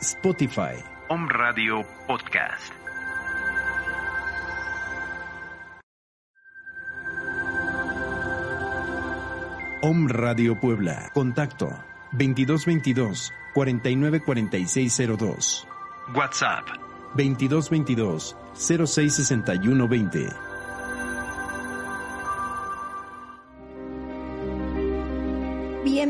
Spotify. Home Radio Podcast. Home Radio Puebla. Contacto 2222 494602. WhatsApp 2222 066120.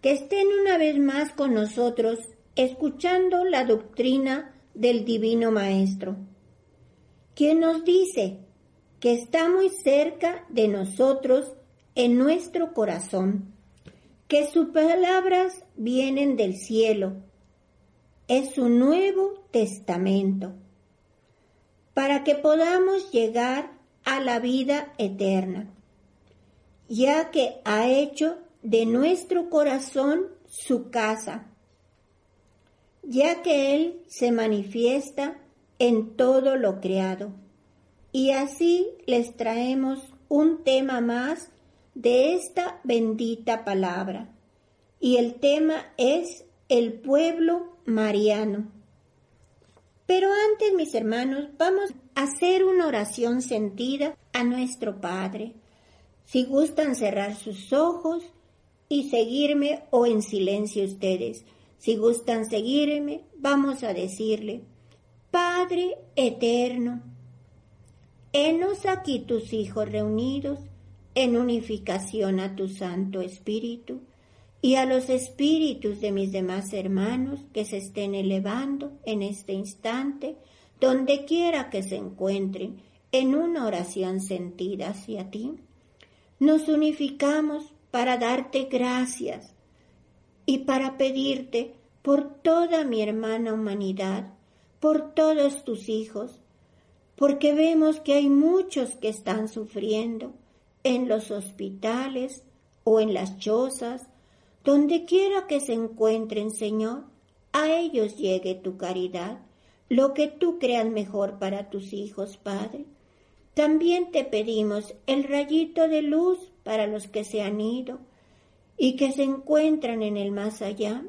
que estén una vez más con nosotros escuchando la doctrina del Divino Maestro, quien nos dice que está muy cerca de nosotros en nuestro corazón, que sus palabras vienen del cielo, es su nuevo testamento, para que podamos llegar a la vida eterna, ya que ha hecho de nuestro corazón su casa, ya que Él se manifiesta en todo lo creado. Y así les traemos un tema más de esta bendita palabra. Y el tema es el pueblo mariano. Pero antes, mis hermanos, vamos a hacer una oración sentida a nuestro Padre. Si gustan cerrar sus ojos, y seguirme o en silencio ustedes. Si gustan seguirme, vamos a decirle, Padre eterno, henos aquí tus hijos reunidos en unificación a tu Santo Espíritu y a los espíritus de mis demás hermanos que se estén elevando en este instante, donde quiera que se encuentren, en una oración sentida hacia ti. Nos unificamos para darte gracias y para pedirte por toda mi hermana humanidad, por todos tus hijos, porque vemos que hay muchos que están sufriendo en los hospitales o en las chozas, donde quiera que se encuentren, Señor, a ellos llegue tu caridad, lo que tú creas mejor para tus hijos, Padre. También te pedimos el rayito de luz para los que se han ido y que se encuentran en el más allá.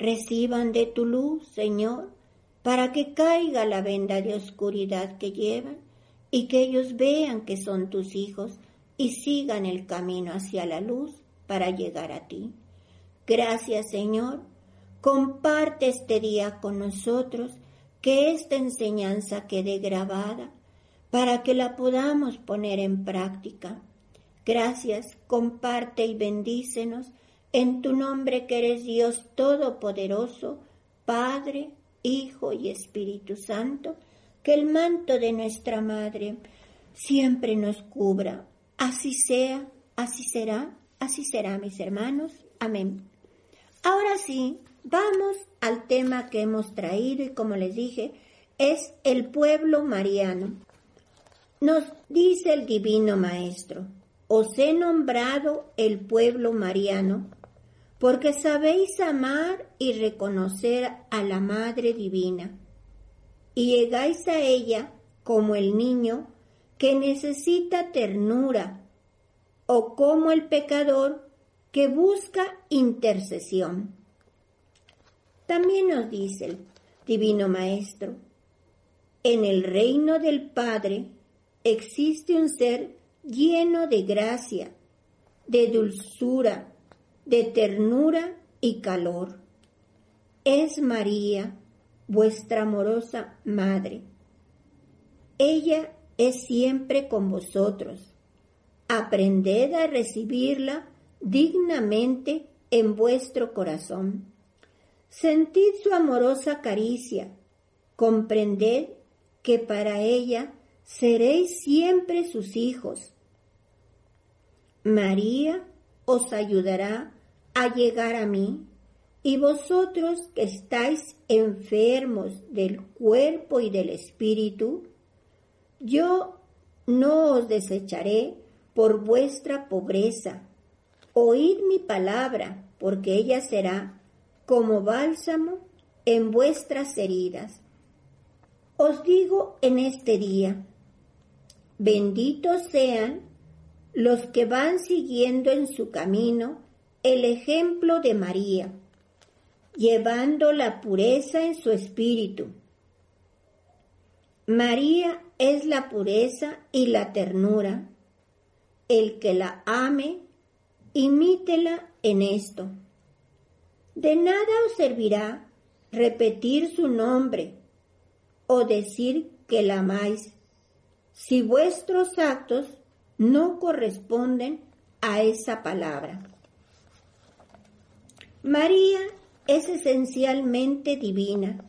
Reciban de tu luz, Señor, para que caiga la venda de oscuridad que llevan y que ellos vean que son tus hijos y sigan el camino hacia la luz para llegar a ti. Gracias, Señor. Comparte este día con nosotros, que esta enseñanza quede grabada para que la podamos poner en práctica. Gracias, comparte y bendícenos en tu nombre que eres Dios Todopoderoso, Padre, Hijo y Espíritu Santo, que el manto de nuestra Madre siempre nos cubra. Así sea, así será, así será, mis hermanos. Amén. Ahora sí, vamos al tema que hemos traído y como les dije, es el pueblo mariano. Nos dice el Divino Maestro, os he nombrado el pueblo mariano, porque sabéis amar y reconocer a la Madre Divina, y llegáis a ella como el niño que necesita ternura, o como el pecador que busca intercesión. También nos dice el Divino Maestro, en el reino del Padre existe un ser lleno de gracia, de dulzura, de ternura y calor. Es María, vuestra amorosa Madre. Ella es siempre con vosotros. Aprended a recibirla dignamente en vuestro corazón. Sentid su amorosa caricia. Comprended que para ella seréis siempre sus hijos. María os ayudará a llegar a mí y vosotros que estáis enfermos del cuerpo y del espíritu, yo no os desecharé por vuestra pobreza. Oíd mi palabra, porque ella será como bálsamo en vuestras heridas. Os digo en este día, benditos sean los que van siguiendo en su camino el ejemplo de María, llevando la pureza en su espíritu. María es la pureza y la ternura. El que la ame, imítela en esto. De nada os servirá repetir su nombre o decir que la amáis si vuestros actos no corresponden a esa palabra. María es esencialmente divina.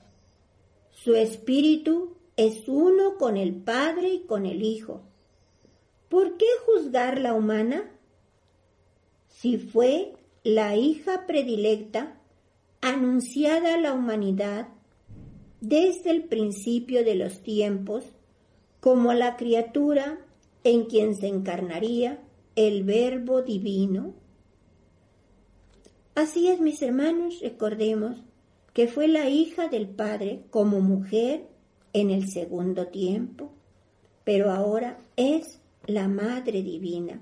Su espíritu es uno con el Padre y con el Hijo. ¿Por qué juzgar la humana? Si fue la hija predilecta anunciada a la humanidad desde el principio de los tiempos como la criatura en quien se encarnaría el Verbo Divino. Así es, mis hermanos, recordemos que fue la hija del Padre como mujer en el segundo tiempo, pero ahora es la Madre Divina.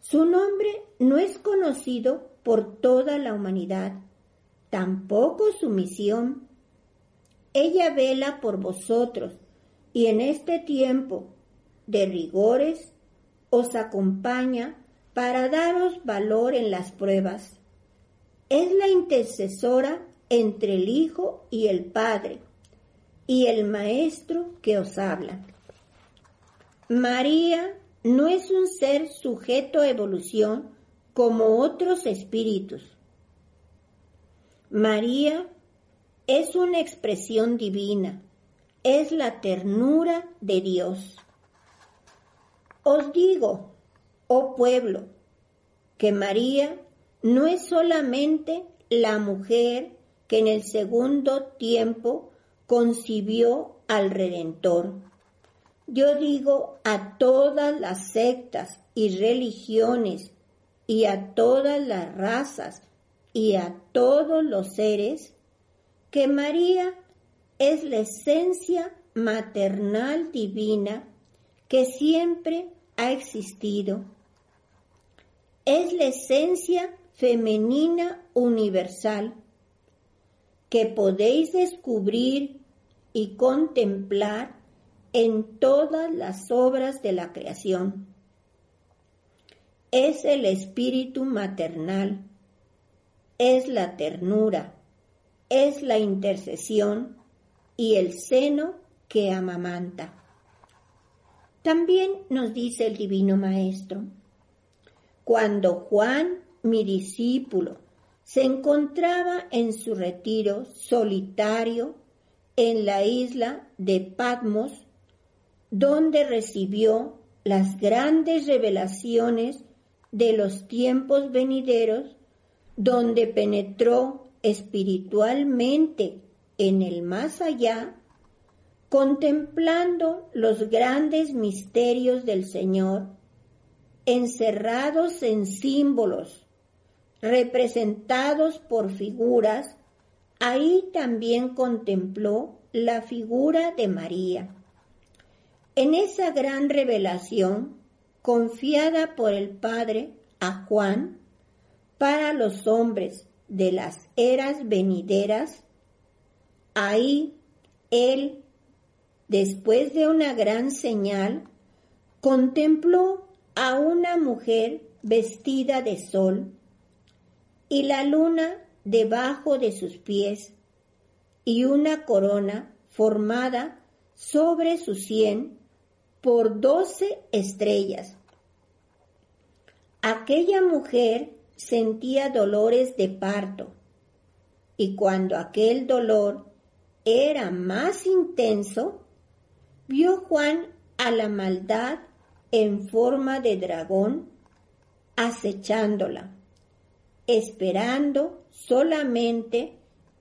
Su nombre no es conocido por toda la humanidad, tampoco su misión. Ella vela por vosotros y en este tiempo de rigores os acompaña para daros valor en las pruebas. Es la intercesora entre el Hijo y el Padre y el Maestro que os habla. María no es un ser sujeto a evolución como otros espíritus. María es una expresión divina, es la ternura de Dios. Os digo, oh pueblo, que María no es solamente la mujer que en el segundo tiempo concibió al Redentor. Yo digo a todas las sectas y religiones y a todas las razas y a todos los seres que María es la esencia maternal divina que siempre ha existido. Es la esencia femenina universal que podéis descubrir y contemplar en todas las obras de la creación. Es el espíritu maternal, es la ternura, es la intercesión y el seno que amamanta. También nos dice el Divino Maestro, cuando Juan, mi discípulo, se encontraba en su retiro solitario en la isla de Patmos, donde recibió las grandes revelaciones de los tiempos venideros, donde penetró espiritualmente en el más allá contemplando los grandes misterios del Señor, encerrados en símbolos, representados por figuras, ahí también contempló la figura de María. En esa gran revelación, confiada por el Padre a Juan, para los hombres de las eras venideras, ahí él después de una gran señal, contempló a una mujer vestida de sol y la luna debajo de sus pies y una corona formada sobre su sien por doce estrellas. Aquella mujer sentía dolores de parto y cuando aquel dolor era más intenso, vio Juan a la maldad en forma de dragón acechándola, esperando solamente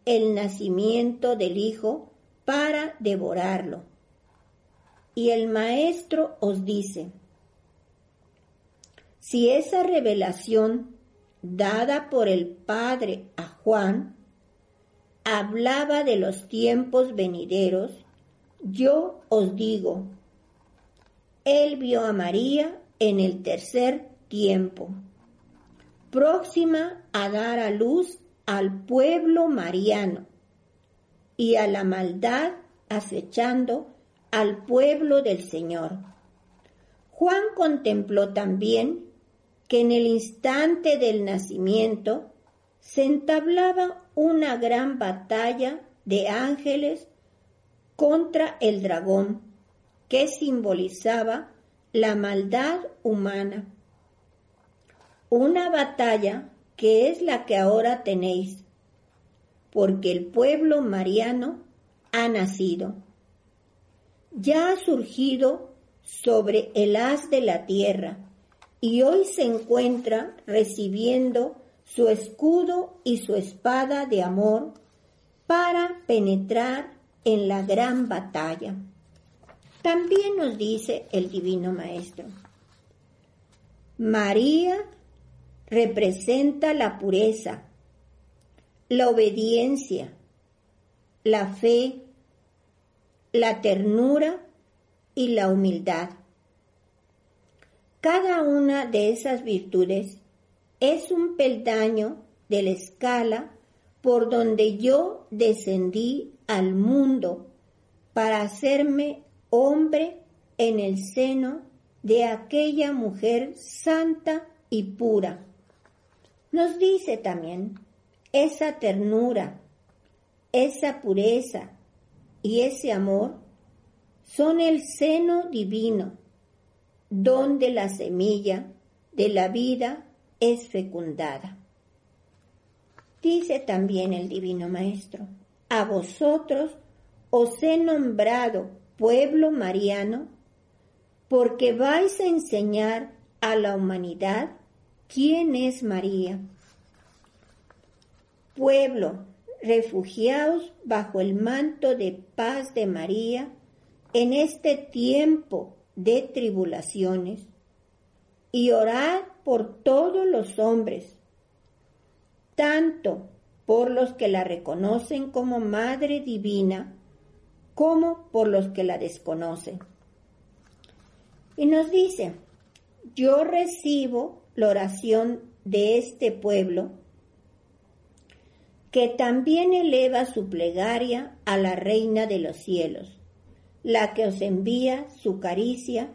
el nacimiento del Hijo para devorarlo. Y el Maestro os dice, si esa revelación dada por el Padre a Juan hablaba de los tiempos venideros, yo os digo, él vio a María en el tercer tiempo, próxima a dar a luz al pueblo mariano y a la maldad acechando al pueblo del Señor. Juan contempló también que en el instante del nacimiento se entablaba una gran batalla de ángeles contra el dragón, que simbolizaba la maldad humana. Una batalla que es la que ahora tenéis, porque el pueblo mariano ha nacido. Ya ha surgido sobre el haz de la tierra y hoy se encuentra recibiendo su escudo y su espada de amor para penetrar en la gran batalla. También nos dice el Divino Maestro, María representa la pureza, la obediencia, la fe, la ternura y la humildad. Cada una de esas virtudes es un peldaño de la escala por donde yo descendí al mundo para hacerme hombre en el seno de aquella mujer santa y pura. Nos dice también esa ternura, esa pureza y ese amor son el seno divino, donde la semilla de la vida es fecundada. Dice también el Divino Maestro, a vosotros os he nombrado pueblo mariano porque vais a enseñar a la humanidad quién es María. Pueblo, refugiaos bajo el manto de paz de María en este tiempo de tribulaciones y orad por todos los hombres, tanto por los que la reconocen como Madre Divina, como por los que la desconocen. Y nos dice, yo recibo la oración de este pueblo, que también eleva su plegaria a la Reina de los cielos, la que os envía su caricia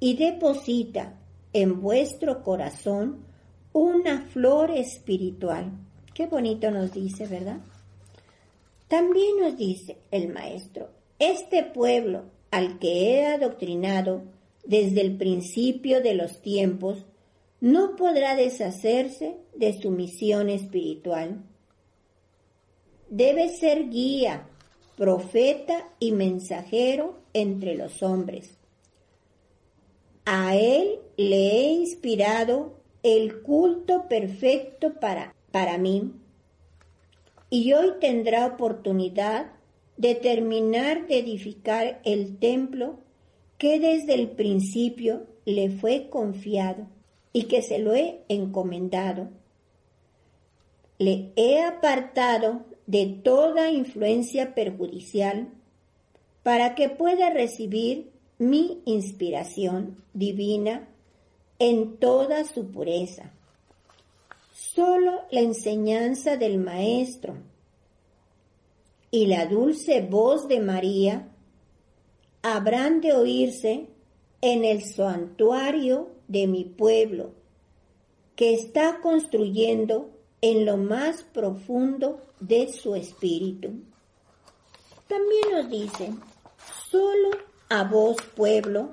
y deposita en vuestro corazón una flor espiritual. Qué bonito nos dice, ¿verdad? También nos dice el maestro, este pueblo al que he adoctrinado desde el principio de los tiempos, no podrá deshacerse de su misión espiritual. Debe ser guía, profeta y mensajero entre los hombres a Él le he inspirado el culto perfecto para, para mí y hoy tendrá oportunidad de terminar de edificar el templo que desde el principio le fue confiado y que se lo he encomendado. Le he apartado de toda influencia perjudicial para que pueda recibir mi inspiración divina en toda su pureza. Solo la enseñanza del Maestro y la dulce voz de María habrán de oírse en el santuario de mi pueblo, que está construyendo en lo más profundo de su espíritu. También nos dice, solo a vos pueblo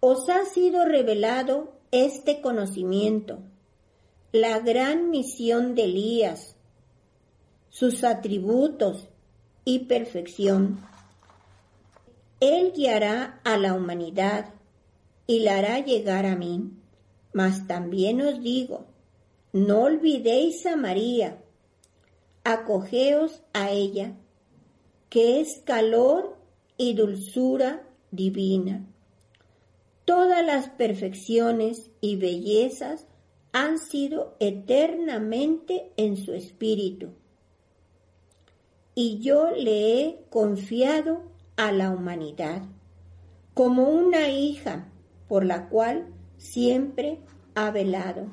os ha sido revelado este conocimiento, la gran misión de Elías, sus atributos y perfección. Él guiará a la humanidad y la hará llegar a mí. Mas también os digo, no olvidéis a María, acogeos a ella, que es calor y dulzura divina. Todas las perfecciones y bellezas han sido eternamente en su espíritu y yo le he confiado a la humanidad como una hija por la cual siempre ha velado.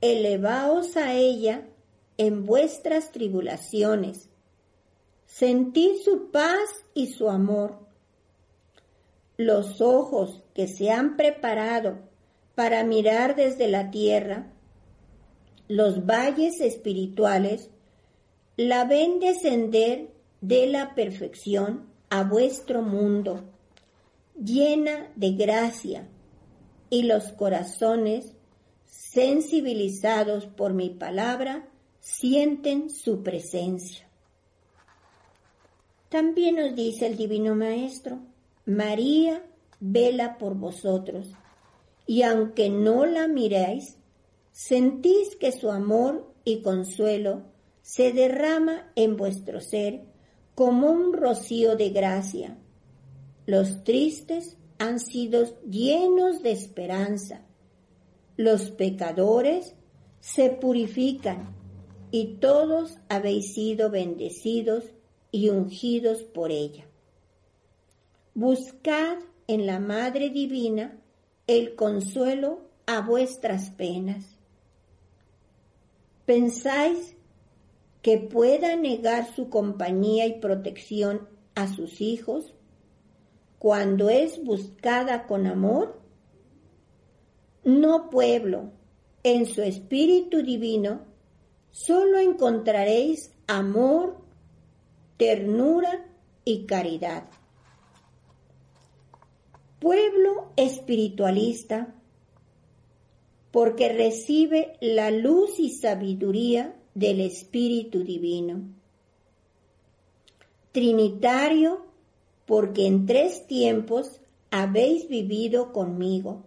Elevaos a ella en vuestras tribulaciones, sentid su paz y su amor. Los ojos que se han preparado para mirar desde la tierra, los valles espirituales la ven descender de la perfección a vuestro mundo, llena de gracia, y los corazones sensibilizados por mi palabra sienten su presencia. También nos dice el Divino Maestro, María vela por vosotros, y aunque no la miráis, sentís que su amor y consuelo se derrama en vuestro ser como un rocío de gracia. Los tristes han sido llenos de esperanza. Los pecadores se purifican y todos habéis sido bendecidos y ungidos por ella. Buscad en la Madre Divina el consuelo a vuestras penas. Pensáis que pueda negar su compañía y protección a sus hijos cuando es buscada con amor? No pueblo, en su espíritu divino, solo encontraréis amor, ternura y caridad. Pueblo espiritualista, porque recibe la luz y sabiduría del Espíritu Divino. Trinitario, porque en tres tiempos habéis vivido conmigo,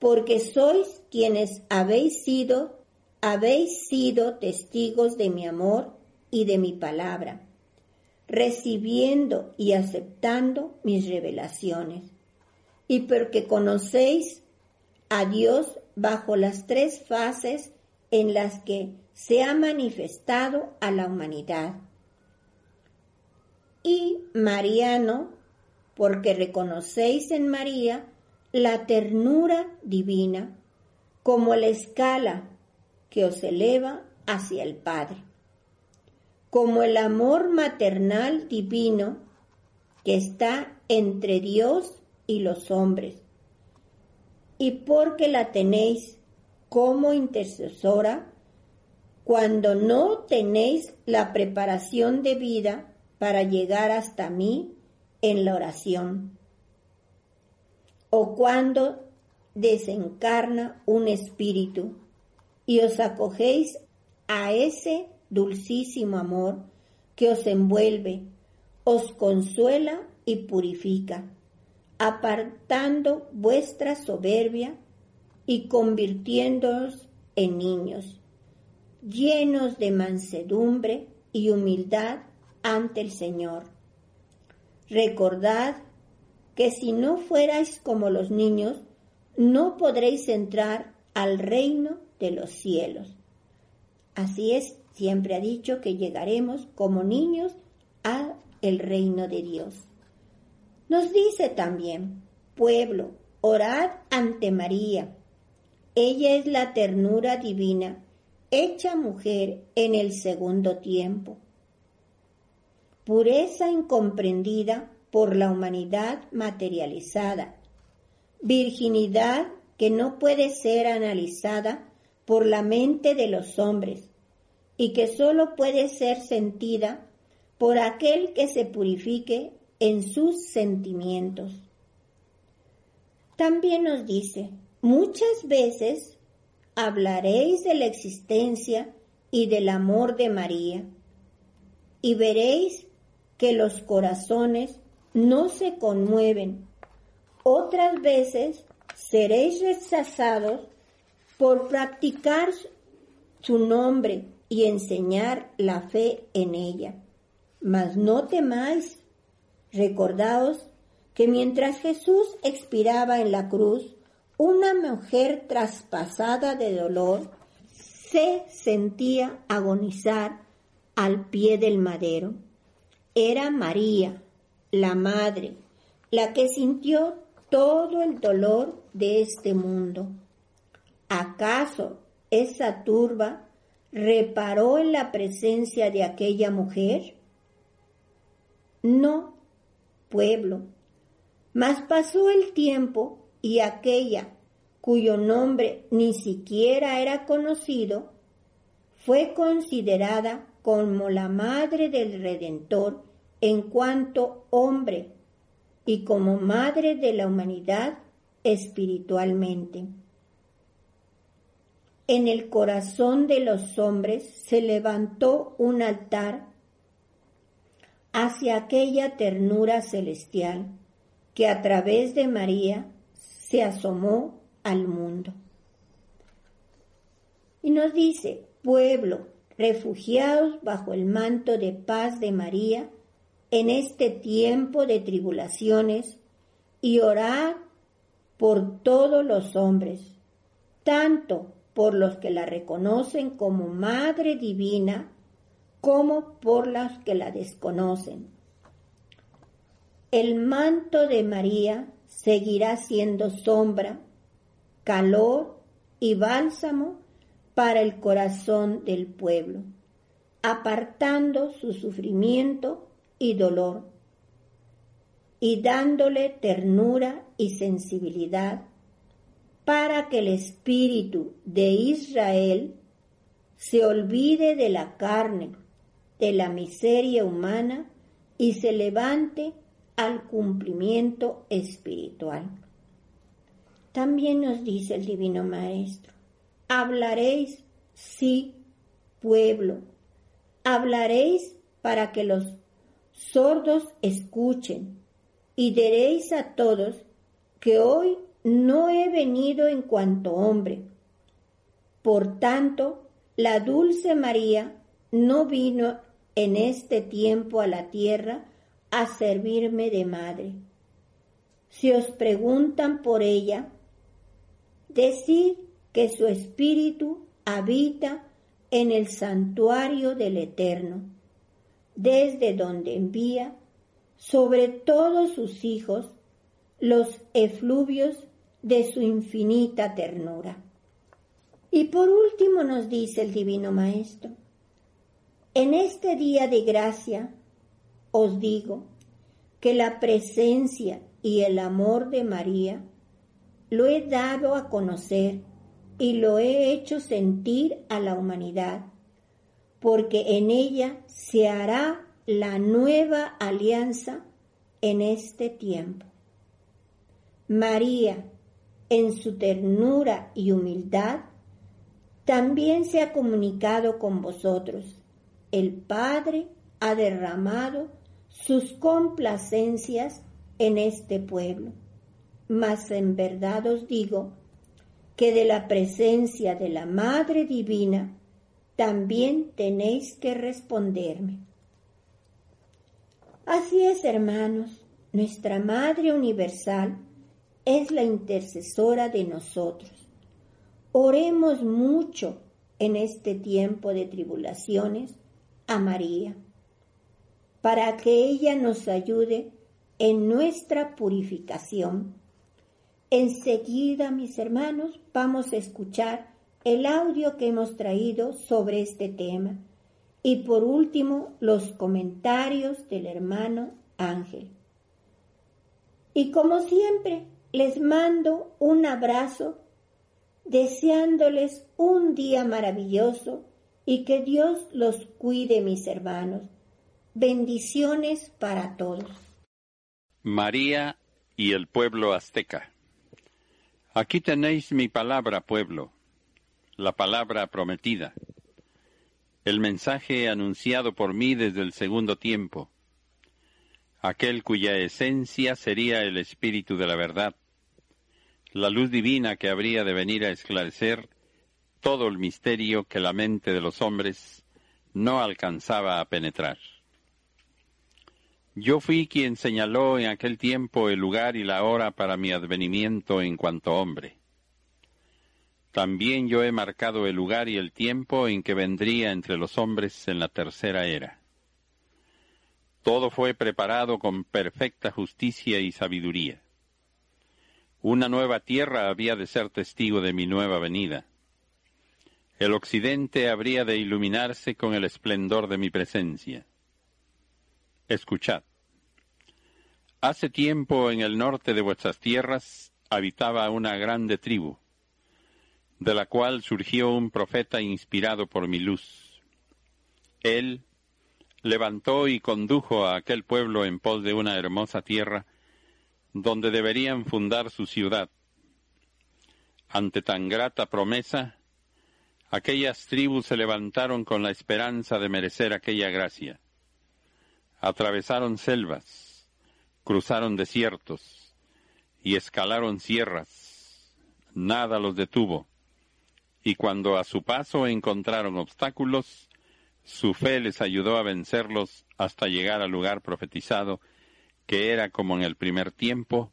porque sois quienes habéis sido, habéis sido testigos de mi amor y de mi palabra, recibiendo y aceptando mis revelaciones, y porque conocéis a Dios bajo las tres fases en las que se ha manifestado a la humanidad. Y Mariano, porque reconocéis en María la ternura divina como la escala que os eleva hacia el Padre, como el amor maternal divino que está entre Dios y los hombres, y porque la tenéis como intercesora cuando no tenéis la preparación de vida para llegar hasta mí en la oración, o cuando desencarna un espíritu y os acogéis a ese dulcísimo amor que os envuelve, os consuela y purifica, apartando vuestra soberbia y convirtiéndonos en niños, llenos de mansedumbre y humildad ante el Señor. Recordad que si no fuerais como los niños, no podréis entrar al reino de los cielos. Así es, siempre ha dicho que llegaremos como niños al el reino de Dios. Nos dice también, pueblo, orad ante María, ella es la ternura divina, hecha mujer en el segundo tiempo. Pureza incomprendida por la humanidad materializada. Virginidad que no puede ser analizada por la mente de los hombres y que sólo puede ser sentida por aquel que se purifique en sus sentimientos. También nos dice, muchas veces hablaréis de la existencia y del amor de María, y veréis que los corazones no se conmueven. Otras veces seréis rechazados por practicar su nombre y enseñar la fe en ella. Mas no temáis, recordaos que mientras Jesús expiraba en la cruz, una mujer traspasada de dolor se sentía agonizar al pie del madero. Era María, la madre, la que sintió todo el dolor de este mundo. ¿Acaso esa turba reparó en la presencia de aquella mujer? No, pueblo. Mas pasó el tiempo y aquella cuyo nombre ni siquiera era conocido, fue considerada como la madre del Redentor en cuanto hombre y como madre de la humanidad espiritualmente. En el corazón de los hombres se levantó un altar hacia aquella ternura celestial que a través de María se asomó al mundo. Y nos dice, pueblo, refugiados bajo el manto de paz de María, en este tiempo de tribulaciones, y orad por todos los hombres, tanto por los que la reconocen como Madre Divina, como por los que la desconocen. El manto de María seguirá siendo sombra calor y bálsamo para el corazón del pueblo, apartando su sufrimiento y dolor y dándole ternura y sensibilidad para que el espíritu de Israel se olvide de la carne, de la miseria humana y se levante al cumplimiento espiritual. También nos dice el Divino Maestro, hablaréis, sí, pueblo, hablaréis para que los sordos escuchen y diréis a todos que hoy no he venido en cuanto hombre. Por tanto, la dulce María no vino en este tiempo a la tierra a servirme de madre. Si os preguntan por ella, decir que su espíritu habita en el santuario del Eterno, desde donde envía sobre todos sus hijos los efluvios de su infinita ternura. Y por último nos dice el Divino Maestro, en este día de gracia os digo que la presencia y el amor de María lo he dado a conocer y lo he hecho sentir a la humanidad, porque en ella se hará la nueva alianza en este tiempo. María, en su ternura y humildad, también se ha comunicado con vosotros. El Padre ha derramado sus complacencias en este pueblo mas en verdad os digo que de la presencia de la Madre Divina también tenéis que responderme. Así es, hermanos, nuestra Madre Universal es la intercesora de nosotros. Oremos mucho en este tiempo de tribulaciones a María, para que ella nos ayude en nuestra purificación Enseguida, mis hermanos, vamos a escuchar el audio que hemos traído sobre este tema y por último los comentarios del hermano Ángel. Y como siempre, les mando un abrazo deseándoles un día maravilloso y que Dios los cuide, mis hermanos. Bendiciones para todos. María y el pueblo azteca. Aquí tenéis mi palabra, pueblo, la palabra prometida, el mensaje anunciado por mí desde el segundo tiempo, aquel cuya esencia sería el espíritu de la verdad, la luz divina que habría de venir a esclarecer todo el misterio que la mente de los hombres no alcanzaba a penetrar. Yo fui quien señaló en aquel tiempo el lugar y la hora para mi advenimiento en cuanto hombre. También yo he marcado el lugar y el tiempo en que vendría entre los hombres en la tercera era. Todo fue preparado con perfecta justicia y sabiduría. Una nueva tierra había de ser testigo de mi nueva venida. El occidente habría de iluminarse con el esplendor de mi presencia. Escuchad. Hace tiempo en el norte de vuestras tierras habitaba una grande tribu, de la cual surgió un profeta inspirado por mi luz. Él levantó y condujo a aquel pueblo en pos de una hermosa tierra donde deberían fundar su ciudad. Ante tan grata promesa, aquellas tribus se levantaron con la esperanza de merecer aquella gracia. Atravesaron selvas, cruzaron desiertos y escalaron sierras. Nada los detuvo. Y cuando a su paso encontraron obstáculos, su fe les ayudó a vencerlos hasta llegar al lugar profetizado, que era como en el primer tiempo,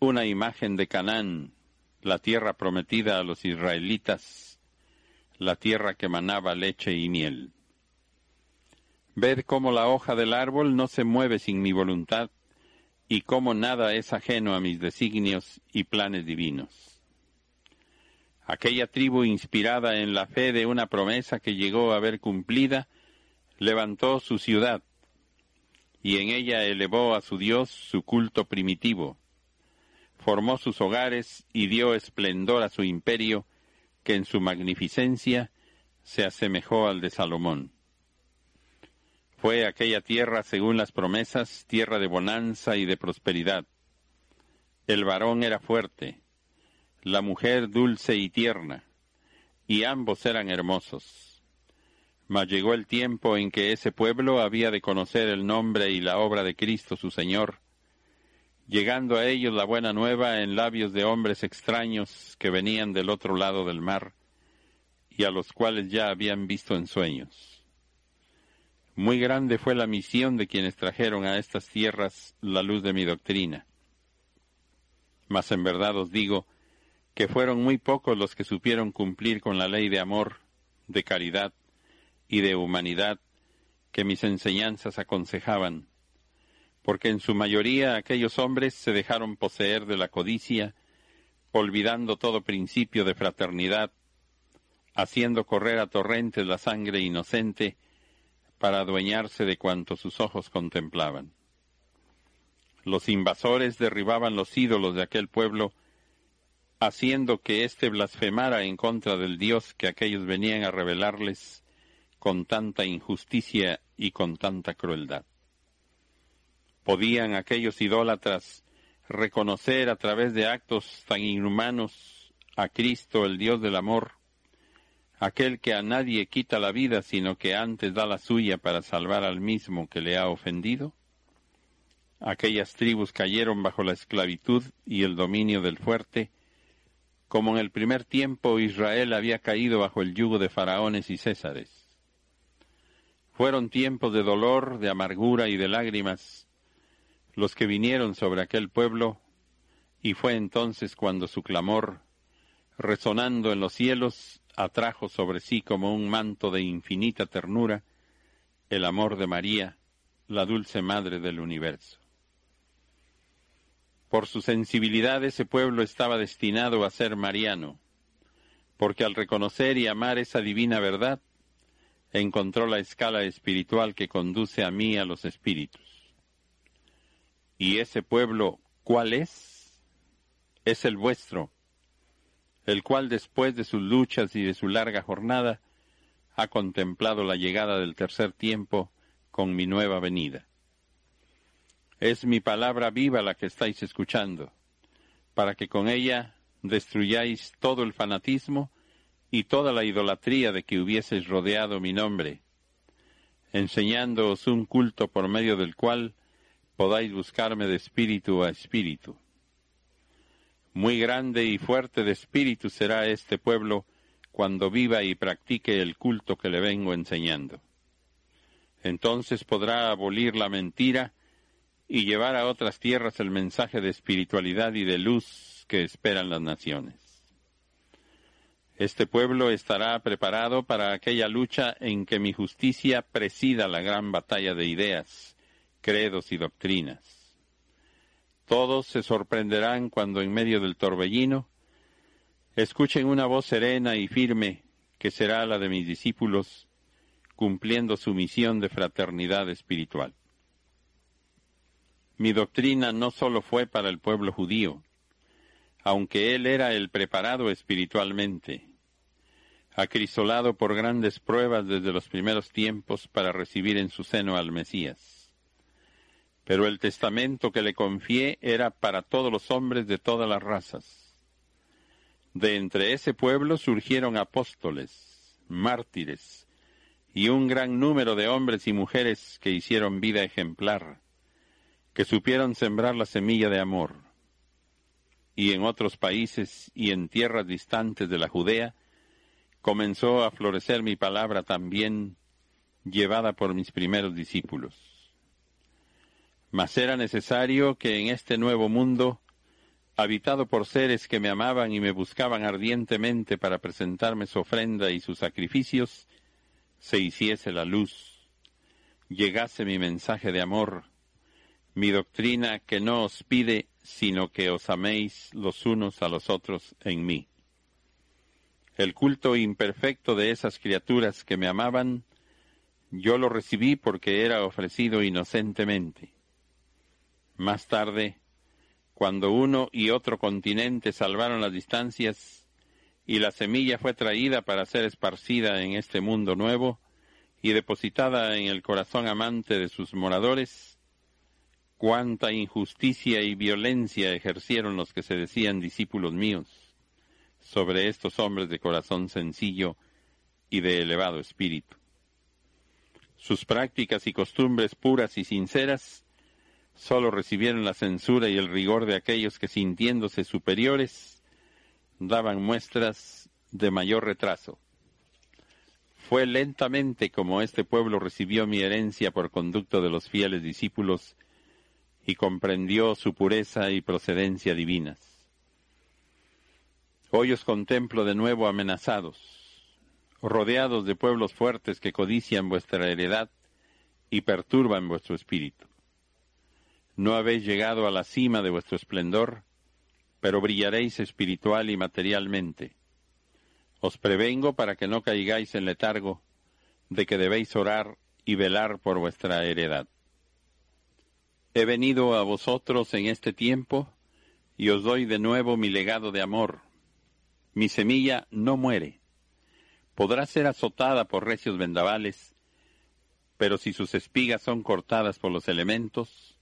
una imagen de Canaán, la tierra prometida a los israelitas, la tierra que manaba leche y miel. Ved cómo la hoja del árbol no se mueve sin mi voluntad, y cómo nada es ajeno a mis designios y planes divinos. Aquella tribu inspirada en la fe de una promesa que llegó a ver cumplida, levantó su ciudad, y en ella elevó a su Dios su culto primitivo, formó sus hogares y dio esplendor a su imperio, que en su magnificencia se asemejó al de Salomón. Fue aquella tierra, según las promesas, tierra de bonanza y de prosperidad. El varón era fuerte, la mujer dulce y tierna, y ambos eran hermosos. Mas llegó el tiempo en que ese pueblo había de conocer el nombre y la obra de Cristo su Señor, llegando a ellos la buena nueva en labios de hombres extraños que venían del otro lado del mar, y a los cuales ya habían visto en sueños. Muy grande fue la misión de quienes trajeron a estas tierras la luz de mi doctrina. Mas en verdad os digo que fueron muy pocos los que supieron cumplir con la ley de amor, de caridad y de humanidad que mis enseñanzas aconsejaban, porque en su mayoría aquellos hombres se dejaron poseer de la codicia, olvidando todo principio de fraternidad, haciendo correr a torrentes la sangre inocente, para adueñarse de cuanto sus ojos contemplaban. Los invasores derribaban los ídolos de aquel pueblo, haciendo que éste blasfemara en contra del Dios que aquellos venían a revelarles con tanta injusticia y con tanta crueldad. ¿Podían aquellos idólatras reconocer a través de actos tan inhumanos a Cristo, el Dios del amor, aquel que a nadie quita la vida, sino que antes da la suya para salvar al mismo que le ha ofendido? Aquellas tribus cayeron bajo la esclavitud y el dominio del fuerte, como en el primer tiempo Israel había caído bajo el yugo de faraones y césares. Fueron tiempos de dolor, de amargura y de lágrimas los que vinieron sobre aquel pueblo, y fue entonces cuando su clamor, resonando en los cielos, atrajo sobre sí como un manto de infinita ternura el amor de María, la dulce madre del universo. Por su sensibilidad ese pueblo estaba destinado a ser mariano, porque al reconocer y amar esa divina verdad, encontró la escala espiritual que conduce a mí a los espíritus. ¿Y ese pueblo cuál es? Es el vuestro, el cual después de sus luchas y de su larga jornada ha contemplado la llegada del tercer tiempo con mi nueva venida. Es mi palabra viva la que estáis escuchando, para que con ella destruyáis todo el fanatismo y toda la idolatría de que hubieseis rodeado mi nombre, enseñándoos un culto por medio del cual podáis buscarme de espíritu a espíritu. Muy grande y fuerte de espíritu será este pueblo cuando viva y practique el culto que le vengo enseñando. Entonces podrá abolir la mentira y llevar a otras tierras el mensaje de espiritualidad y de luz que esperan las naciones. Este pueblo estará preparado para aquella lucha en que mi justicia presida la gran batalla de ideas, credos y doctrinas. Todos se sorprenderán cuando en medio del torbellino escuchen una voz serena y firme que será la de mis discípulos, cumpliendo su misión de fraternidad espiritual. Mi doctrina no sólo fue para el pueblo judío, aunque él era el preparado espiritualmente, acrisolado por grandes pruebas desde los primeros tiempos para recibir en su seno al Mesías. Pero el testamento que le confié era para todos los hombres de todas las razas. De entre ese pueblo surgieron apóstoles, mártires, y un gran número de hombres y mujeres que hicieron vida ejemplar, que supieron sembrar la semilla de amor. Y en otros países y en tierras distantes de la Judea, comenzó a florecer mi palabra también llevada por mis primeros discípulos. Mas era necesario que en este nuevo mundo, habitado por seres que me amaban y me buscaban ardientemente para presentarme su ofrenda y sus sacrificios, se hiciese la luz, llegase mi mensaje de amor, mi doctrina que no os pide sino que os améis los unos a los otros en mí. El culto imperfecto de esas criaturas que me amaban, yo lo recibí porque era ofrecido inocentemente. Más tarde, cuando uno y otro continente salvaron las distancias y la semilla fue traída para ser esparcida en este mundo nuevo y depositada en el corazón amante de sus moradores, cuánta injusticia y violencia ejercieron los que se decían discípulos míos sobre estos hombres de corazón sencillo y de elevado espíritu. Sus prácticas y costumbres puras y sinceras sólo recibieron la censura y el rigor de aquellos que sintiéndose superiores daban muestras de mayor retraso. Fue lentamente como este pueblo recibió mi herencia por conducto de los fieles discípulos y comprendió su pureza y procedencia divinas. Hoy os contemplo de nuevo amenazados, rodeados de pueblos fuertes que codician vuestra heredad y perturban vuestro espíritu. No habéis llegado a la cima de vuestro esplendor, pero brillaréis espiritual y materialmente. Os prevengo para que no caigáis en letargo de que debéis orar y velar por vuestra heredad. He venido a vosotros en este tiempo y os doy de nuevo mi legado de amor, mi semilla no muere. Podrá ser azotada por recios vendavales, pero si sus espigas son cortadas por los elementos,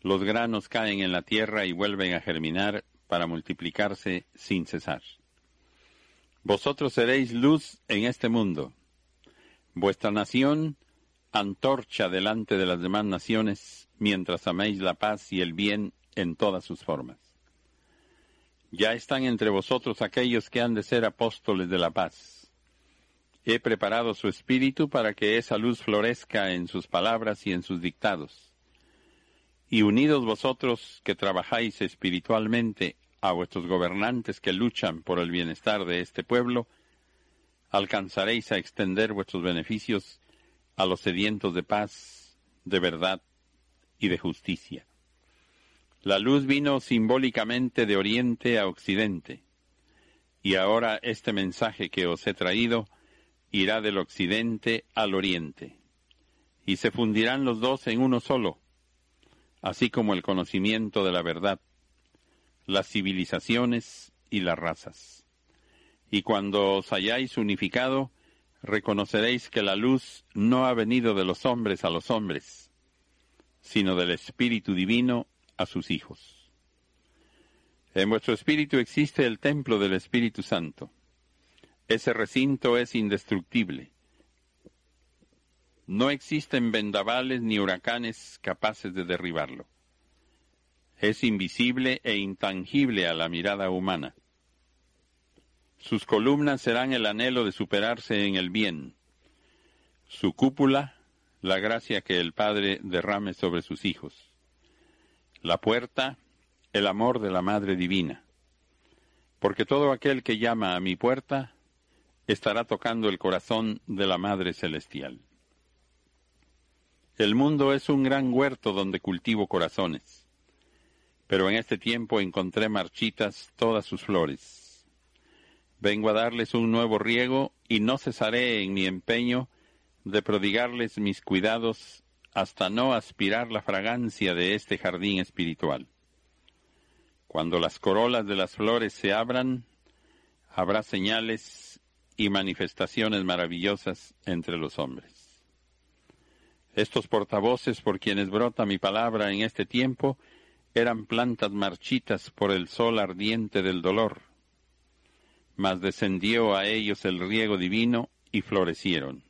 los granos caen en la tierra y vuelven a germinar para multiplicarse sin cesar. Vosotros seréis luz en este mundo. Vuestra nación, antorcha delante de las demás naciones, mientras améis la paz y el bien en todas sus formas. Ya están entre vosotros aquellos que han de ser apóstoles de la paz. He preparado su espíritu para que esa luz florezca en sus palabras y en sus dictados. Y unidos vosotros que trabajáis espiritualmente a vuestros gobernantes que luchan por el bienestar de este pueblo, alcanzaréis a extender vuestros beneficios a los sedientos de paz, de verdad y de justicia. La luz vino simbólicamente de oriente a occidente, y ahora este mensaje que os he traído irá del occidente al oriente, y se fundirán los dos en uno solo, así como el conocimiento de la verdad, las civilizaciones y las razas. Y cuando os hayáis unificado, reconoceréis que la luz no ha venido de los hombres a los hombres, sino del Espíritu Divino a sus hijos. En vuestro espíritu existe el templo del Espíritu Santo. Ese recinto es indestructible. No existen vendavales ni huracanes capaces de derribarlo. Es invisible e intangible a la mirada humana. Sus columnas serán el anhelo de superarse en el bien. Su cúpula, la gracia que el Padre derrame sobre sus hijos. La puerta, el amor de la Madre Divina. Porque todo aquel que llama a mi puerta estará tocando el corazón de la Madre Celestial. El mundo es un gran huerto donde cultivo corazones, pero en este tiempo encontré marchitas todas sus flores Vengo a darles un nuevo riego y no cesaré en mi empeño de prodigarles mis cuidados hasta no aspirar la fragancia de este jardín espiritual. Cuando las corolas de las flores se abran, habrá señales y manifestaciones maravillosas entre los hombres. Estos portavoces por quienes brota mi palabra en este tiempo eran plantas marchitas por el sol ardiente del dolor, mas descendió a ellos el riego divino y florecieron.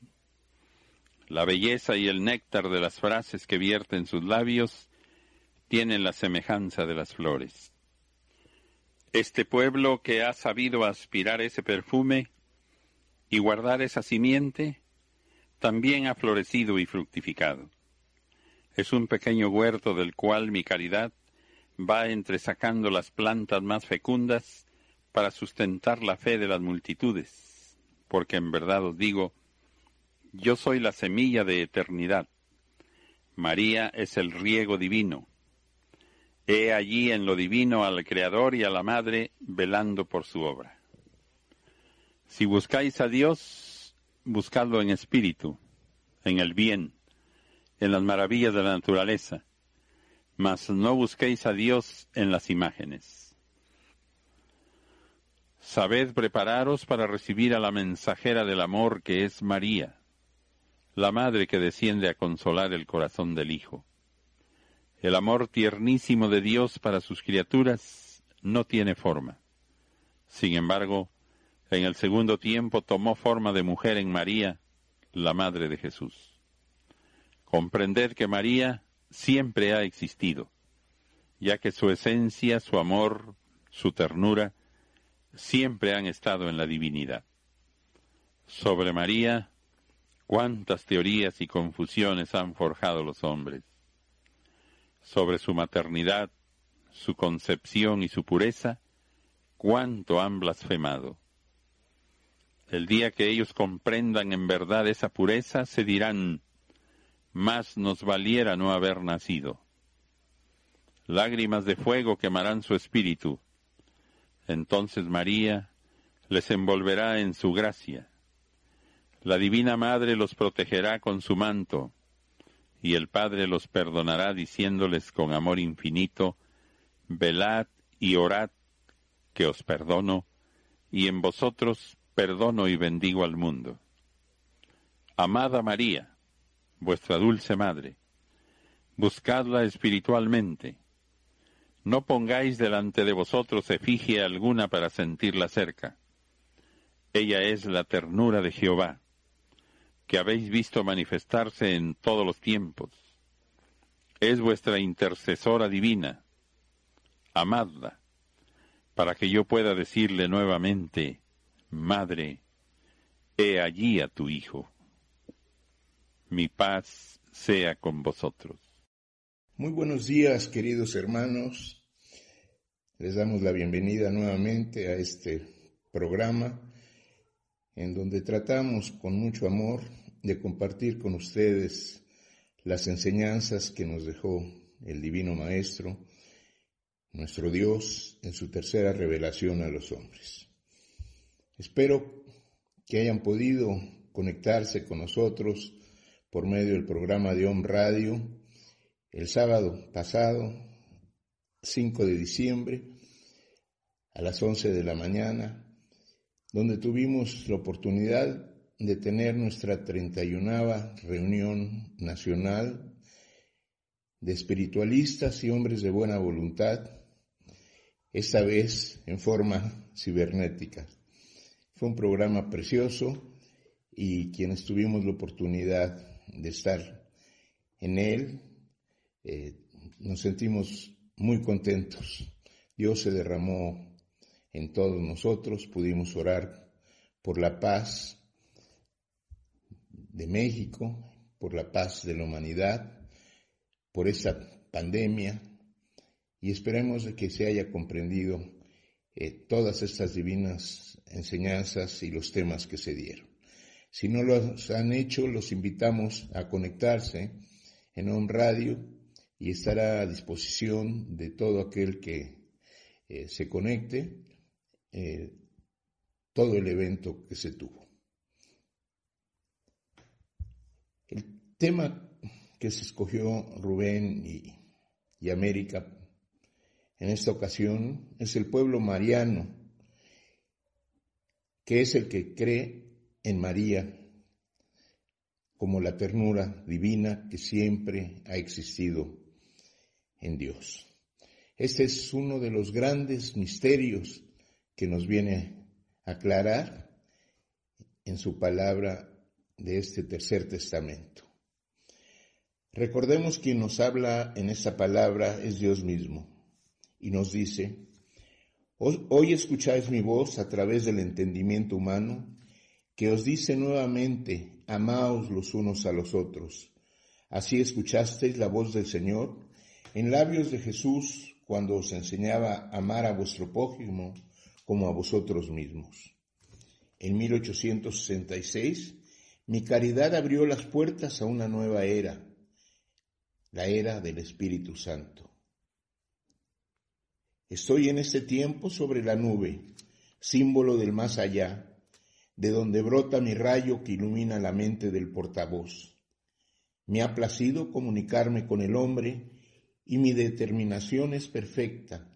La belleza y el néctar de las frases que vierten sus labios tienen la semejanza de las flores. Este pueblo que ha sabido aspirar ese perfume y guardar esa simiente, también ha florecido y fructificado. Es un pequeño huerto del cual mi caridad va entresacando las plantas más fecundas para sustentar la fe de las multitudes, porque en verdad os digo, yo soy la semilla de eternidad. María es el riego divino. He allí en lo divino al Creador y a la Madre velando por su obra. Si buscáis a Dios, buscadlo en espíritu, en el bien, en las maravillas de la naturaleza, mas no busquéis a Dios en las imágenes Sabed prepararos para recibir a la mensajera del amor que es María, la madre que desciende a consolar el corazón del Hijo. El amor tiernísimo de Dios para sus criaturas no tiene forma. Sin embargo, en el segundo tiempo tomó forma de mujer en María, la madre de Jesús. Comprended que María siempre ha existido, ya que su esencia, su amor, su ternura, siempre han estado en la divinidad. Sobre María, cuántas teorías y confusiones han forjado los hombres. Sobre su maternidad, su concepción y su pureza, cuánto han blasfemado. El día que ellos comprendan en verdad esa pureza, se dirán, más nos valiera no haber nacido. Lágrimas de fuego quemarán su espíritu, entonces María les envolverá en su gracia. La Divina Madre los protegerá con su manto, y el Padre los perdonará diciéndoles con amor infinito, velad y orad, que os perdono, y en vosotros perdono y bendigo al mundo. Amada María, vuestra dulce Madre, buscadla espiritualmente, no pongáis delante de vosotros efigie alguna para sentirla cerca. Ella es la ternura de Jehová, que habéis visto manifestarse en todos los tiempos. Es vuestra intercesora divina. Amadla, para que yo pueda decirle nuevamente, Madre, he allí a tu Hijo. Mi paz sea con vosotros. Muy buenos días, queridos hermanos. Les damos la bienvenida nuevamente a este programa en donde tratamos con mucho amor de compartir con ustedes las enseñanzas que nos dejó el Divino Maestro, nuestro Dios, en su tercera revelación a los hombres. Espero que hayan podido conectarse con nosotros por medio del programa de Om Radio el sábado pasado, 5 de diciembre, a las 11 de la mañana, donde tuvimos la oportunidad de tener nuestra 31 reunión nacional de espiritualistas y hombres de buena voluntad, esta vez en forma cibernética. Fue un programa precioso y quienes tuvimos la oportunidad de estar en él, eh, nos sentimos muy contentos. Dios se derramó en todos nosotros, pudimos orar por la paz de México, por la paz de la humanidad, por esta pandemia, y esperemos que se haya comprendido eh, todas estas divinas enseñanzas y los temas que se dieron. Si no lo han hecho, los invitamos a conectarse en un Radio y estará a disposición de todo aquel que eh, se conecte eh, todo el evento que se tuvo. El tema que se escogió Rubén y, y América en esta ocasión es el pueblo mariano, que es el que cree en María como la ternura divina que siempre ha existido en Dios. Este es uno de los grandes misterios que nos viene a aclarar en su palabra de este tercer testamento. Recordemos quien nos habla en esta palabra es Dios mismo y nos dice, hoy escucháis mi voz a través del entendimiento humano que os dice nuevamente, amaos los unos a los otros. Así escuchasteis la voz del Señor en labios de Jesús cuando os enseñaba a amar a vuestro prójimo como a vosotros mismos. En 1866, mi caridad abrió las puertas a una nueva era, la era del Espíritu Santo. Estoy en este tiempo sobre la nube, símbolo del más allá, de donde brota mi rayo que ilumina la mente del portavoz. Me ha placido comunicarme con el hombre y mi determinación es perfecta.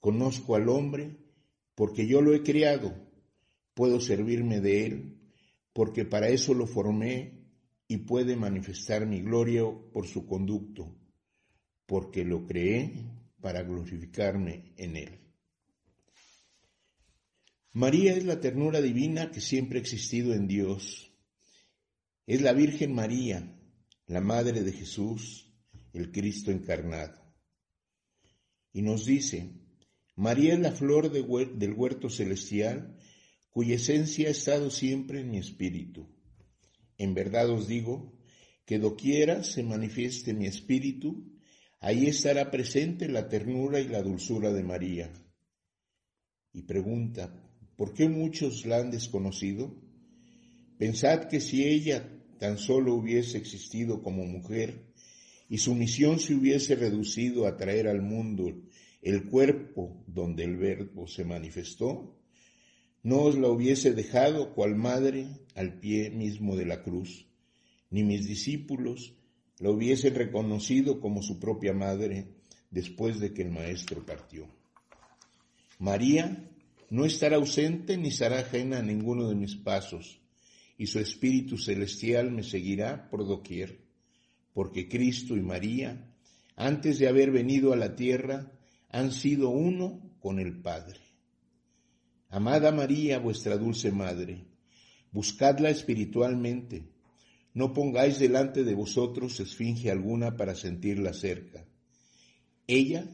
Conozco al hombre porque yo lo he criado, puedo servirme de él porque para eso lo formé y puede manifestar mi gloria por su conducto, porque lo creé para glorificarme en él. María es la ternura divina que siempre ha existido en Dios. Es la Virgen María, la Madre de Jesús, el Cristo encarnado. Y nos dice, María es la flor del huerto celestial, cuya esencia ha estado siempre en mi espíritu. En verdad os digo que doquiera se manifieste mi espíritu, ahí estará presente la ternura y la dulzura de María. Y pregunta, ¿Por qué muchos la han desconocido? Pensad que si ella tan solo hubiese existido como mujer y su misión se hubiese reducido a traer al mundo el cuerpo donde el verbo se manifestó, no os la hubiese dejado cual madre al pie mismo de la cruz, ni mis discípulos la hubiesen reconocido como su propia madre después de que el Maestro partió. María no estará ausente ni será ajena a ninguno de mis pasos, y su Espíritu Celestial me seguirá por doquier, porque Cristo y María, antes de haber venido a la tierra, han sido uno con el Padre. Amada María, vuestra dulce Madre, buscadla espiritualmente, no pongáis delante de vosotros esfinge alguna para sentirla cerca. Ella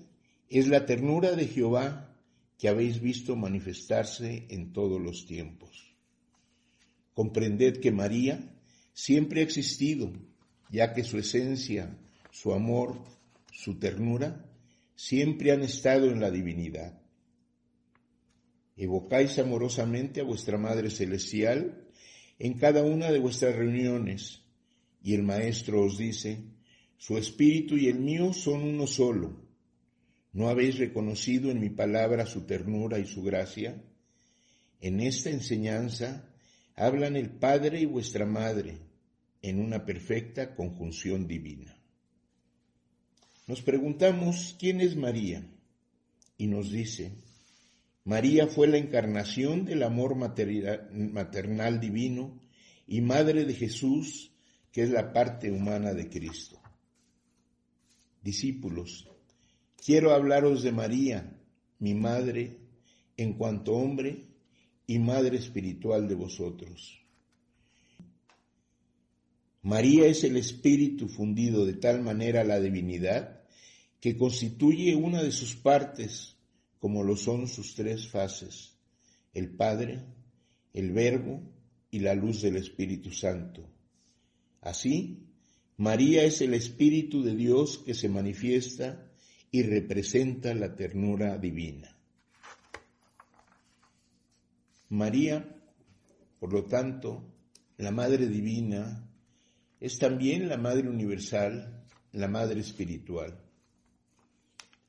es la ternura de Jehová que habéis visto manifestarse en todos los tiempos. Comprended que María siempre ha existido, ya que su esencia, su amor, su ternura, siempre han estado en la divinidad. Evocáis amorosamente a vuestra Madre Celestial en cada una de vuestras reuniones, y el Maestro os dice, su espíritu y el mío son uno solo ¿No habéis reconocido en mi palabra su ternura y su gracia? En esta enseñanza hablan el Padre y vuestra Madre en una perfecta conjunción divina. Nos preguntamos quién es María y nos dice María fue la encarnación del amor maternal divino y madre de Jesús, que es la parte humana de Cristo. Discípulos, quiero hablaros de María, mi madre, en cuanto hombre y madre espiritual de vosotros. María es el espíritu fundido de tal manera a la divinidad que constituye una de sus partes, como lo son sus tres fases, el Padre, el Verbo y la luz del Espíritu Santo. Así, María es el Espíritu de Dios que se manifiesta y representa la ternura divina. María, por lo tanto, la Madre Divina, es también la Madre Universal, la Madre Espiritual.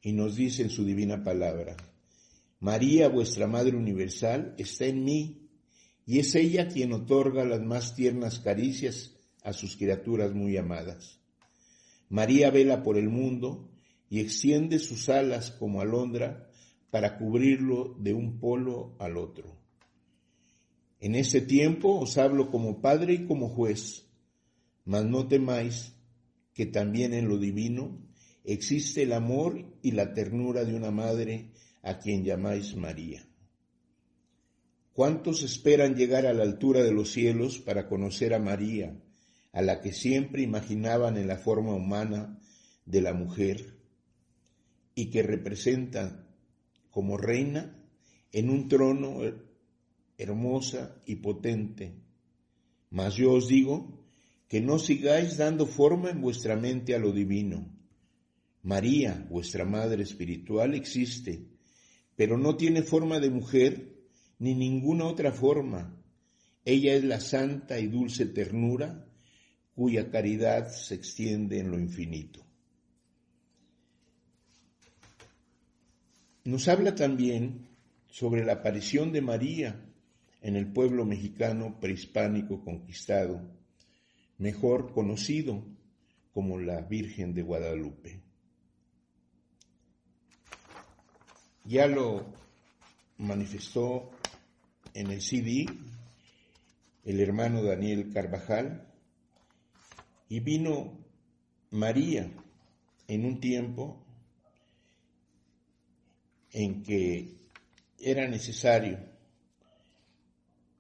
Y nos dice en su divina palabra, María, vuestra Madre Universal, está en mí, y es ella quien otorga las más tiernas caricias a sus criaturas muy amadas. María vela por el mundo y extiende sus alas como alondra para cubrirlo de un polo al otro. En ese tiempo os hablo como Padre y como juez, mas no temáis que también en lo divino existe el amor y la ternura de una madre a quien llamáis María. ¿Cuántos esperan llegar a la altura de los cielos para conocer a María, a la que siempre imaginaban en la forma humana de la mujer y que representa como reina en un trono hermosa y potente? Mas yo os digo que no sigáis dando forma en vuestra mente a lo divino. María, vuestra Madre Espiritual, existe, pero no tiene forma de mujer ni ninguna otra forma. Ella es la santa y dulce ternura cuya caridad se extiende en lo infinito. Nos habla también sobre la aparición de María en el pueblo mexicano prehispánico conquistado mejor conocido como la Virgen de Guadalupe. Ya lo manifestó en el CD el hermano Daniel Carvajal y vino María en un tiempo en que era necesario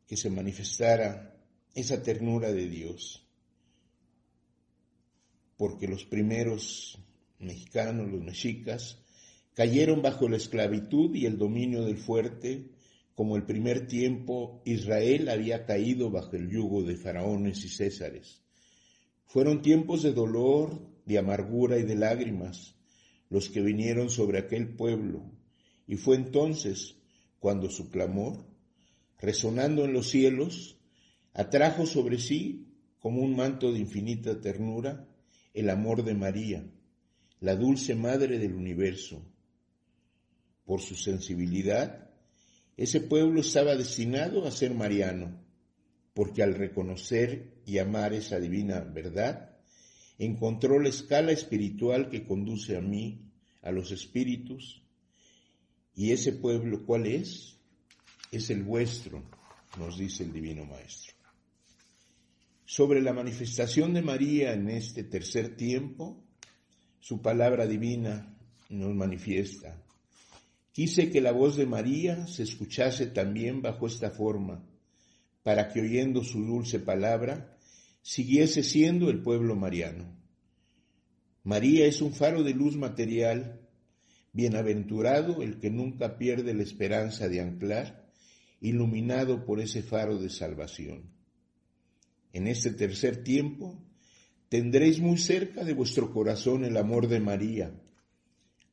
que se manifestara esa ternura de Dios porque los primeros mexicanos, los mexicas, cayeron bajo la esclavitud y el dominio del fuerte, como el primer tiempo Israel había caído bajo el yugo de faraones y césares. Fueron tiempos de dolor, de amargura y de lágrimas los que vinieron sobre aquel pueblo, y fue entonces cuando su clamor, resonando en los cielos, atrajo sobre sí, como un manto de infinita ternura, el amor de María, la dulce madre del universo. Por su sensibilidad, ese pueblo estaba destinado a ser mariano, porque al reconocer y amar esa divina verdad, encontró la escala espiritual que conduce a mí, a los espíritus, y ese pueblo, ¿cuál es? Es el vuestro, nos dice el Divino Maestro sobre la manifestación de María en este tercer tiempo, su palabra divina nos manifiesta. Quise que la voz de María se escuchase también bajo esta forma, para que oyendo su dulce palabra, siguiese siendo el pueblo mariano. María es un faro de luz material, bienaventurado el que nunca pierde la esperanza de anclar, iluminado por ese faro de salvación en este tercer tiempo, tendréis muy cerca de vuestro corazón el amor de María,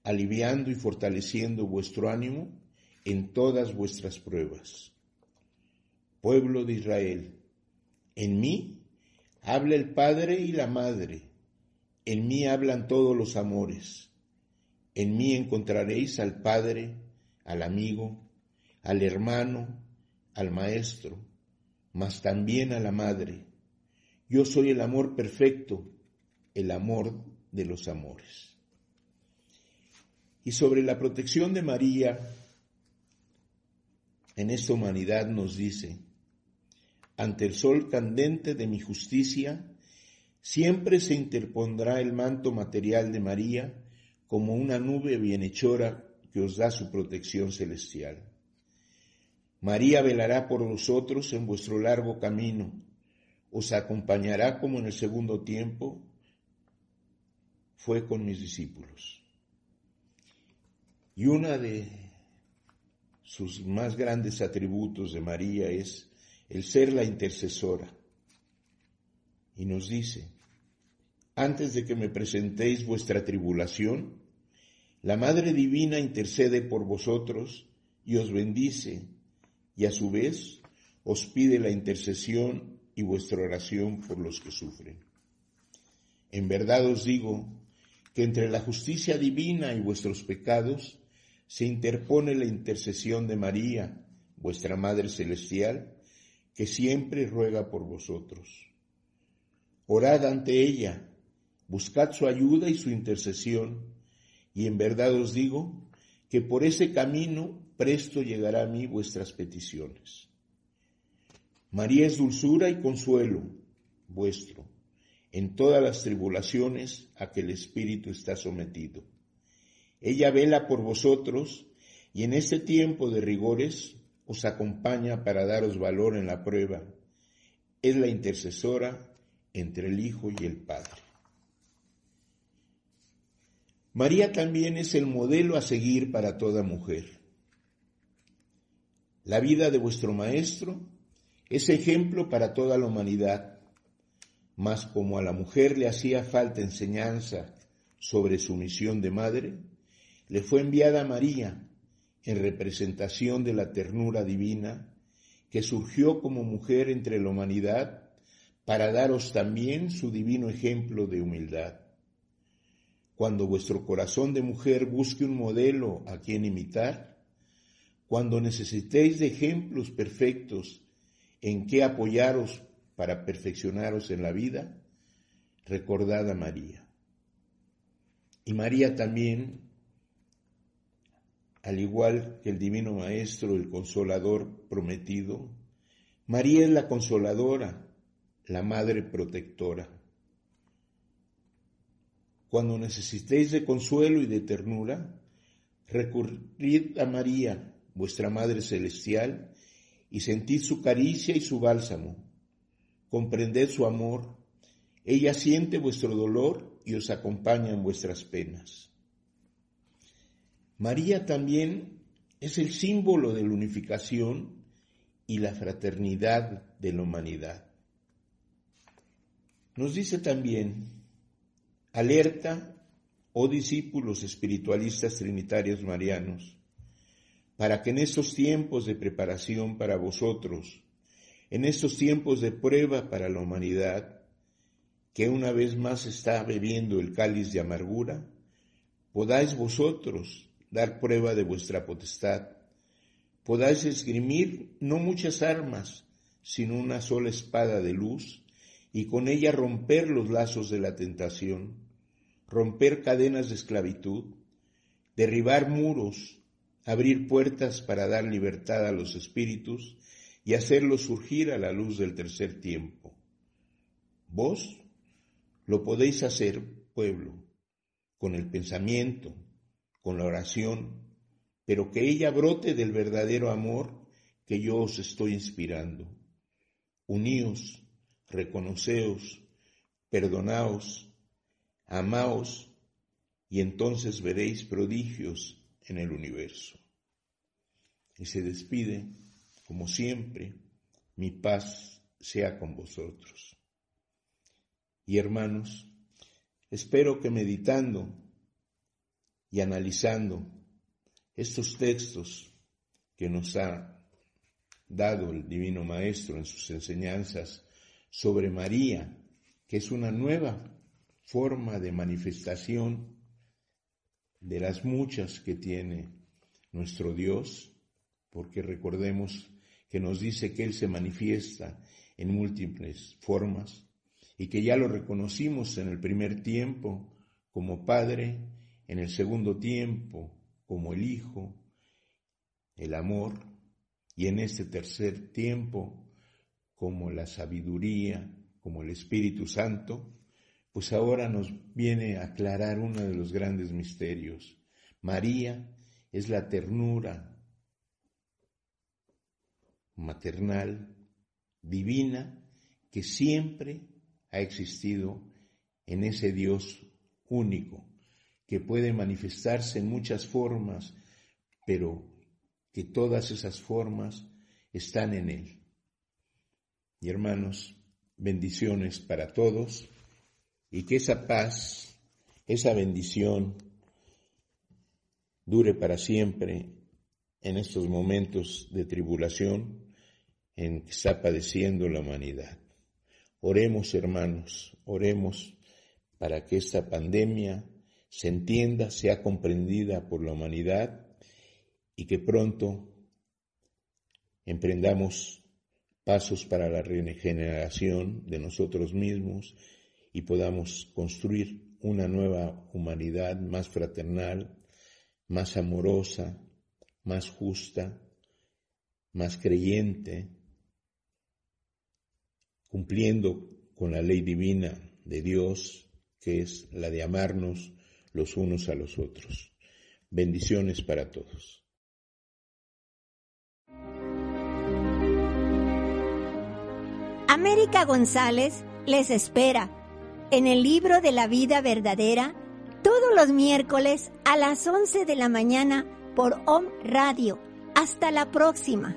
aliviando y fortaleciendo vuestro ánimo en todas vuestras pruebas. Pueblo de Israel, en mí habla el Padre y la Madre, en mí hablan todos los amores, en mí encontraréis al Padre, al amigo, al hermano, al Maestro, mas también a la Madre yo soy el amor perfecto, el amor de los amores. Y sobre la protección de María, en esta humanidad nos dice, ante el sol candente de mi justicia, siempre se interpondrá el manto material de María como una nube bienhechora que os da su protección celestial. María velará por vosotros en vuestro largo camino, os acompañará como en el segundo tiempo fue con mis discípulos. Y una de sus más grandes atributos de María es el ser la intercesora. Y nos dice, antes de que me presentéis vuestra tribulación, la Madre Divina intercede por vosotros y os bendice, y a su vez os pide la intercesión y vuestra oración por los que sufren. En verdad os digo que entre la justicia divina y vuestros pecados se interpone la intercesión de María, vuestra Madre Celestial, que siempre ruega por vosotros. Orad ante ella, buscad su ayuda y su intercesión, y en verdad os digo que por ese camino presto llegará a mí vuestras peticiones. María es dulzura y consuelo vuestro en todas las tribulaciones a que el Espíritu está sometido. Ella vela por vosotros y en este tiempo de rigores os acompaña para daros valor en la prueba. Es la intercesora entre el Hijo y el Padre. María también es el modelo a seguir para toda mujer. La vida de vuestro Maestro es ejemplo para toda la humanidad, mas como a la mujer le hacía falta enseñanza sobre su misión de madre, le fue enviada a María en representación de la ternura divina que surgió como mujer entre la humanidad para daros también su divino ejemplo de humildad. Cuando vuestro corazón de mujer busque un modelo a quien imitar, cuando necesitéis de ejemplos perfectos en que apoyaros para perfeccionaros en la vida, recordad a María. Y María también, al igual que el Divino Maestro, el Consolador prometido, María es la consoladora, la Madre protectora cuando necesitéis de consuelo y de ternura, recurrid a María, vuestra Madre Celestial, y sentid su caricia y su bálsamo. Comprended su amor. Ella siente vuestro dolor y os acompaña en vuestras penas. María también es el símbolo de la unificación y la fraternidad de la humanidad. Nos dice también Alerta, oh discípulos espiritualistas trinitarios marianos, para que en estos tiempos de preparación para vosotros, en estos tiempos de prueba para la humanidad, que una vez más está bebiendo el cáliz de amargura, podáis vosotros dar prueba de vuestra potestad, podáis esgrimir no muchas armas, sino una sola espada de luz, y con ella romper los lazos de la tentación, romper cadenas de esclavitud, derribar muros, abrir puertas para dar libertad a los espíritus y hacerlos surgir a la luz del tercer tiempo. Vos lo podéis hacer, pueblo, con el pensamiento, con la oración, pero que ella brote del verdadero amor que yo os estoy inspirando. Uníos, reconoceos, perdonaos, amaos y entonces veréis prodigios en el universo. Y se despide, como siempre, mi paz sea con vosotros. Y hermanos, espero que meditando y analizando estos textos que nos ha dado el Divino Maestro en sus enseñanzas sobre María, que es una nueva forma de manifestación de las muchas que tiene nuestro Dios, porque recordemos que nos dice que Él se manifiesta en múltiples formas y que ya lo reconocimos en el primer tiempo como Padre, en el segundo tiempo como el Hijo, el amor, Y en este tercer tiempo, como la sabiduría, como el Espíritu Santo, pues ahora nos viene a aclarar uno de los grandes misterios. María es la ternura maternal, divina, que siempre ha existido en ese Dios único, que puede manifestarse en muchas formas, pero que todas esas formas están en Él. Y hermanos, bendiciones para todos y que esa paz, esa bendición dure para siempre en estos momentos de tribulación en que está padeciendo la humanidad. Oremos, hermanos, oremos para que esta pandemia se entienda, sea comprendida por la humanidad y que pronto emprendamos pasos para la regeneración de nosotros mismos y podamos construir una nueva humanidad más fraternal, más amorosa, más justa, más creyente, cumpliendo con la ley divina de Dios, que es la de amarnos los unos a los otros. Bendiciones para todos. América González les espera en el libro de la vida verdadera todos los miércoles a las 11 de la mañana por OM Radio. Hasta la próxima.